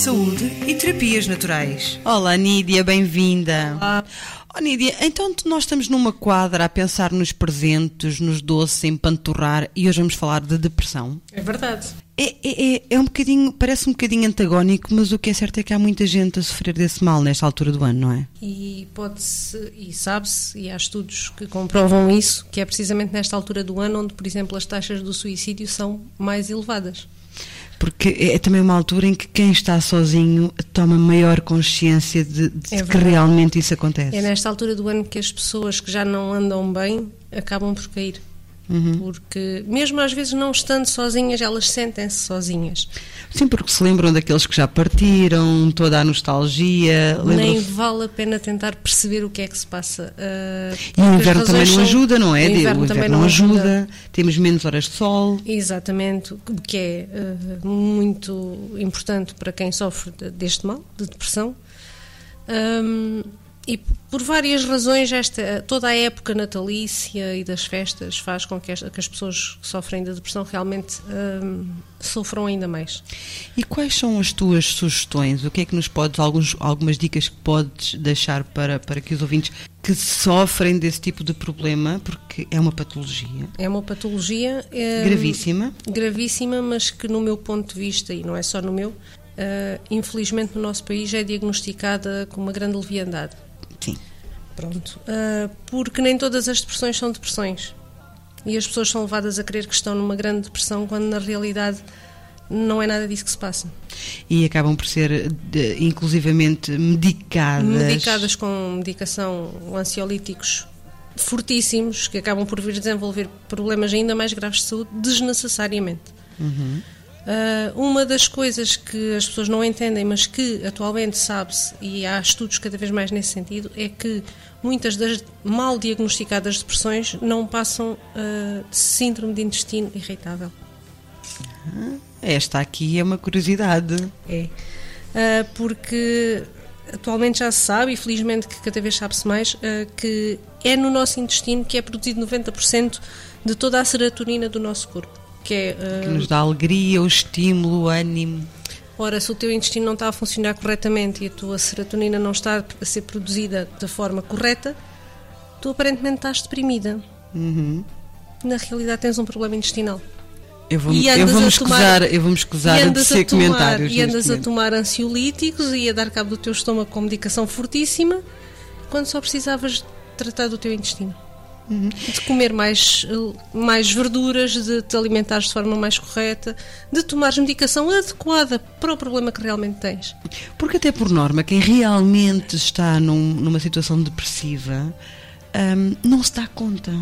Saúde e terapias naturais. Olá, Nídia, bem-vinda. Oh, Nídia, então nós estamos numa quadra a pensar nos presentes, nos doces, em panturrar e hoje vamos falar de depressão. É verdade. É, é, é, é um bocadinho, parece um bocadinho antagónico, mas o que é certo é que há muita gente a sofrer desse mal nesta altura do ano, não é? E pode-se, e sabe-se, e há estudos que comprovam isso, que é precisamente nesta altura do ano onde, por exemplo, as taxas do suicídio são mais elevadas. Porque é também uma altura em que quem está sozinho toma maior consciência de, de É que realmente isso acontece. É nesta altura do ano que as pessoas que já não andam bem acabam por cair. Porque, mesmo às vezes não estando sozinhas, elas sentem-se sozinhas. Sim, porque se lembram daqueles que já partiram, toda a nostalgia. Nem vale a pena tentar perceber o que é que se passa. ah, E o inverno também não são- ajuda, não é? O O inverno também não ajuda, temos menos horas de sol. Exatamente, o que é eh, muito importante para quem sofre de- deste mal, de depressão. Ahm, e por várias razões, esta, toda a época natalícia e das festas faz com que, esta- que as pessoas que sofrem de depressão realmente ahm, sofram ainda mais. E quais são as tuas sugestões? O que é que nos podes, alguns, algumas dicas que podes deixar para, para que os ouvintes que sofrem desse tipo de problema, porque é uma patologia É uma patologia ahm, gravíssima. gravíssima, mas que no meu ponto de vista, e não é só no meu, ah, infelizmente no nosso país é diagnosticada com uma grande leviandade. Pronto. Ah, porque nem todas as depressões são depressões. E as pessoas são levadas a crer que estão numa grande depressão, quando na realidade não é nada disso que se passa. E acabam por ser de- inclusivamente medicadas. Medicadas com medicação ansiolíticos fortíssimos, que acabam por vir desenvolver problemas ainda mais graves de saúde desnecessariamente. Ah, uma das coisas que as pessoas não entendem, mas que atualmente sabe-se, e há estudos cada vez mais nesse sentido, é que muitas das mal diagnosticadas depressões não passam ah, de síndrome de intestino irritável. Esta aqui é uma curiosidade. É. Ah, porque atualmente já se sabe, e felizmente que cada vez sabe-se mais, ah, que é no nosso intestino que é produzido 90% de toda a serotonina do nosso corpo. Que é, ah, Que nos dá alegria, o estímulo, o ânimo. Ora, se o teu intestino não está a funcionar corretamente e a tua serotonina não está a ser produzida da forma correta, tu aparentemente estás deprimida. Uhum. Na realidade tens um problema intestinal. Eu vou, E eu andas vou me a escusar, tomar- eu vou me escusar e tecer a tomar, comentários. e andas a tomar ansiolíticos e a dar cabo do teu estômago com medicação fortíssima, quando só precisavas tratar do teu intestino. Uhum. De comer mais, mais verduras, de te alimentares de forma mais correta, de tomares medicação adequada para o problema que realmente tens. Porque até por norma, quem realmente está num- numa situação depressiva hum, não se dá conta.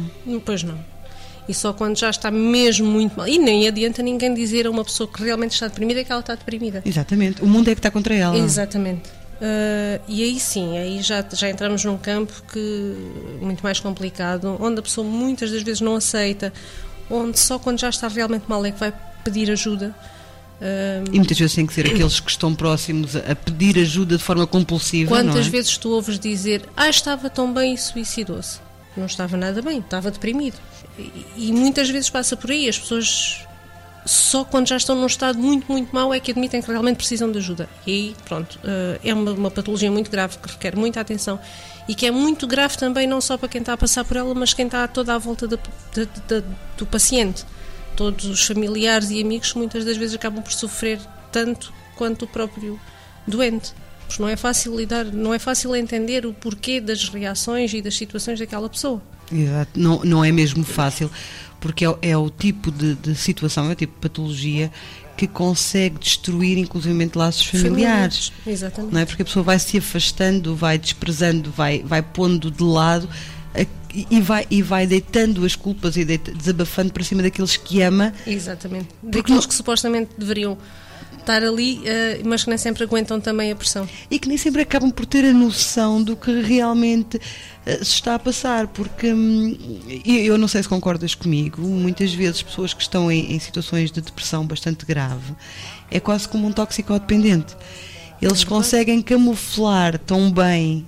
Pois não. E só quando já está mesmo muito mal. E nem adianta ninguém dizer a uma pessoa que realmente está deprimida que ela está deprimida. Exatamente. O mundo é que está contra ela. Exatamente. Ah, e aí sim, aí já, já entramos num campo que muito mais complicado, onde a pessoa muitas das vezes não aceita, onde só quando já está realmente mal é que vai pedir ajuda. Ah, E muitas vezes tem que ser aqueles que estão próximos a pedir ajuda de forma compulsiva. não quantas é? vezes tu ouves dizer, ah, estava tão bem e suicidou-se? Não estava nada bem, estava deprimido. E, e muitas vezes passa por aí, as pessoas só quando já estão num estado muito, muito mau é que admitem que realmente precisam de ajuda. E aí, pronto, eh, é uma, uma patologia muito grave que requer muita atenção e que é muito grave também não só para quem está a passar por ela, mas quem está toda à volta do paciente. Todos os familiares e amigos muitas das vezes acabam por sofrer tanto quanto o próprio doente. Porque não é fácil lidar, não é fácil entender o porquê das reações e das situações daquela pessoa. Exato. Não, não é mesmo fácil, porque é, o- é o tipo de, de situação, é o tipo de patologia que consegue destruir inclusivamente laços familiares. Exatamente. Não é? Porque a pessoa vai se afastando, vai desprezando, vai, vai pondo de lado e- vai, e vai deitando as culpas e deita- desabafando para cima daqueles que ama. Exatamente. Daqueles não- que supostamente deveriam estar ali, eh, mas que nem sempre aguentam também a pressão. E que nem sempre acabam por ter a noção do que realmente eh, se está a passar, porque hum, eu não sei se concordas comigo, muitas vezes pessoas que estão em, em situações de depressão bastante grave é quase como um toxicodependente. Eles conseguem camuflar tão bem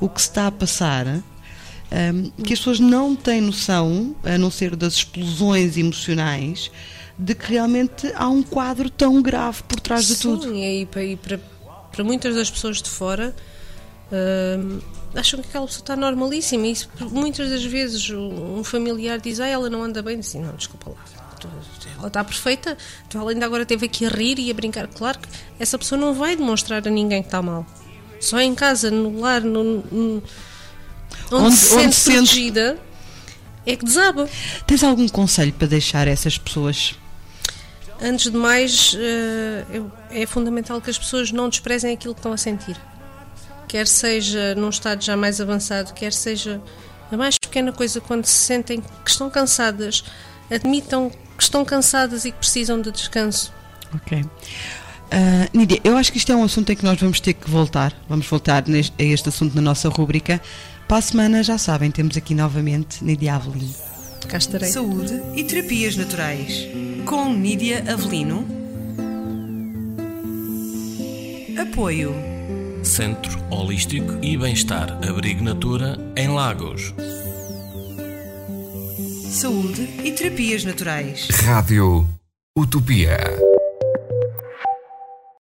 o que se está a passar hum, que as pessoas não têm noção, a não ser das explosões emocionais, de que realmente há um quadro tão grave por trás de tudo. Sim, e aí para, para, muitas das pessoas de fora hum, acham que aquela pessoa está normalíssima e isso, muitas das vezes um familiar diz, ah, ela não anda bem, diz assim, não, desculpa lá, ela está perfeita, tu ela ainda agora esteve aqui a rir e a brincar, claro que essa pessoa não vai demonstrar a ninguém que está mal. Só em casa, no lar, no, no- onde, Onde- se onde sente se sente- protegida, é que desaba. Tens algum conselho para deixar essas pessoas? Antes de mais, eh, é fundamental que as pessoas não desprezem aquilo que estão a sentir. Quer seja num estado já mais avançado, quer seja a mais pequena coisa, quando se sentem que estão cansadas, admitam que estão cansadas e que precisam de descanso. Ok. Ah, Nídia, eu acho que isto é um assunto em que nós vamos ter que voltar. Vamos voltar neste- a este assunto na nossa rúbrica. Para a semana, já sabem, temos aqui novamente Nídia Avelino. Cá estarei. Saúde e terapias naturais. Com Nídia Avelino. Apoio. Centro Holístico e Bem-Estar Abrigo Natura em Lagos. Saúde e terapias naturais. Rádio Utopia.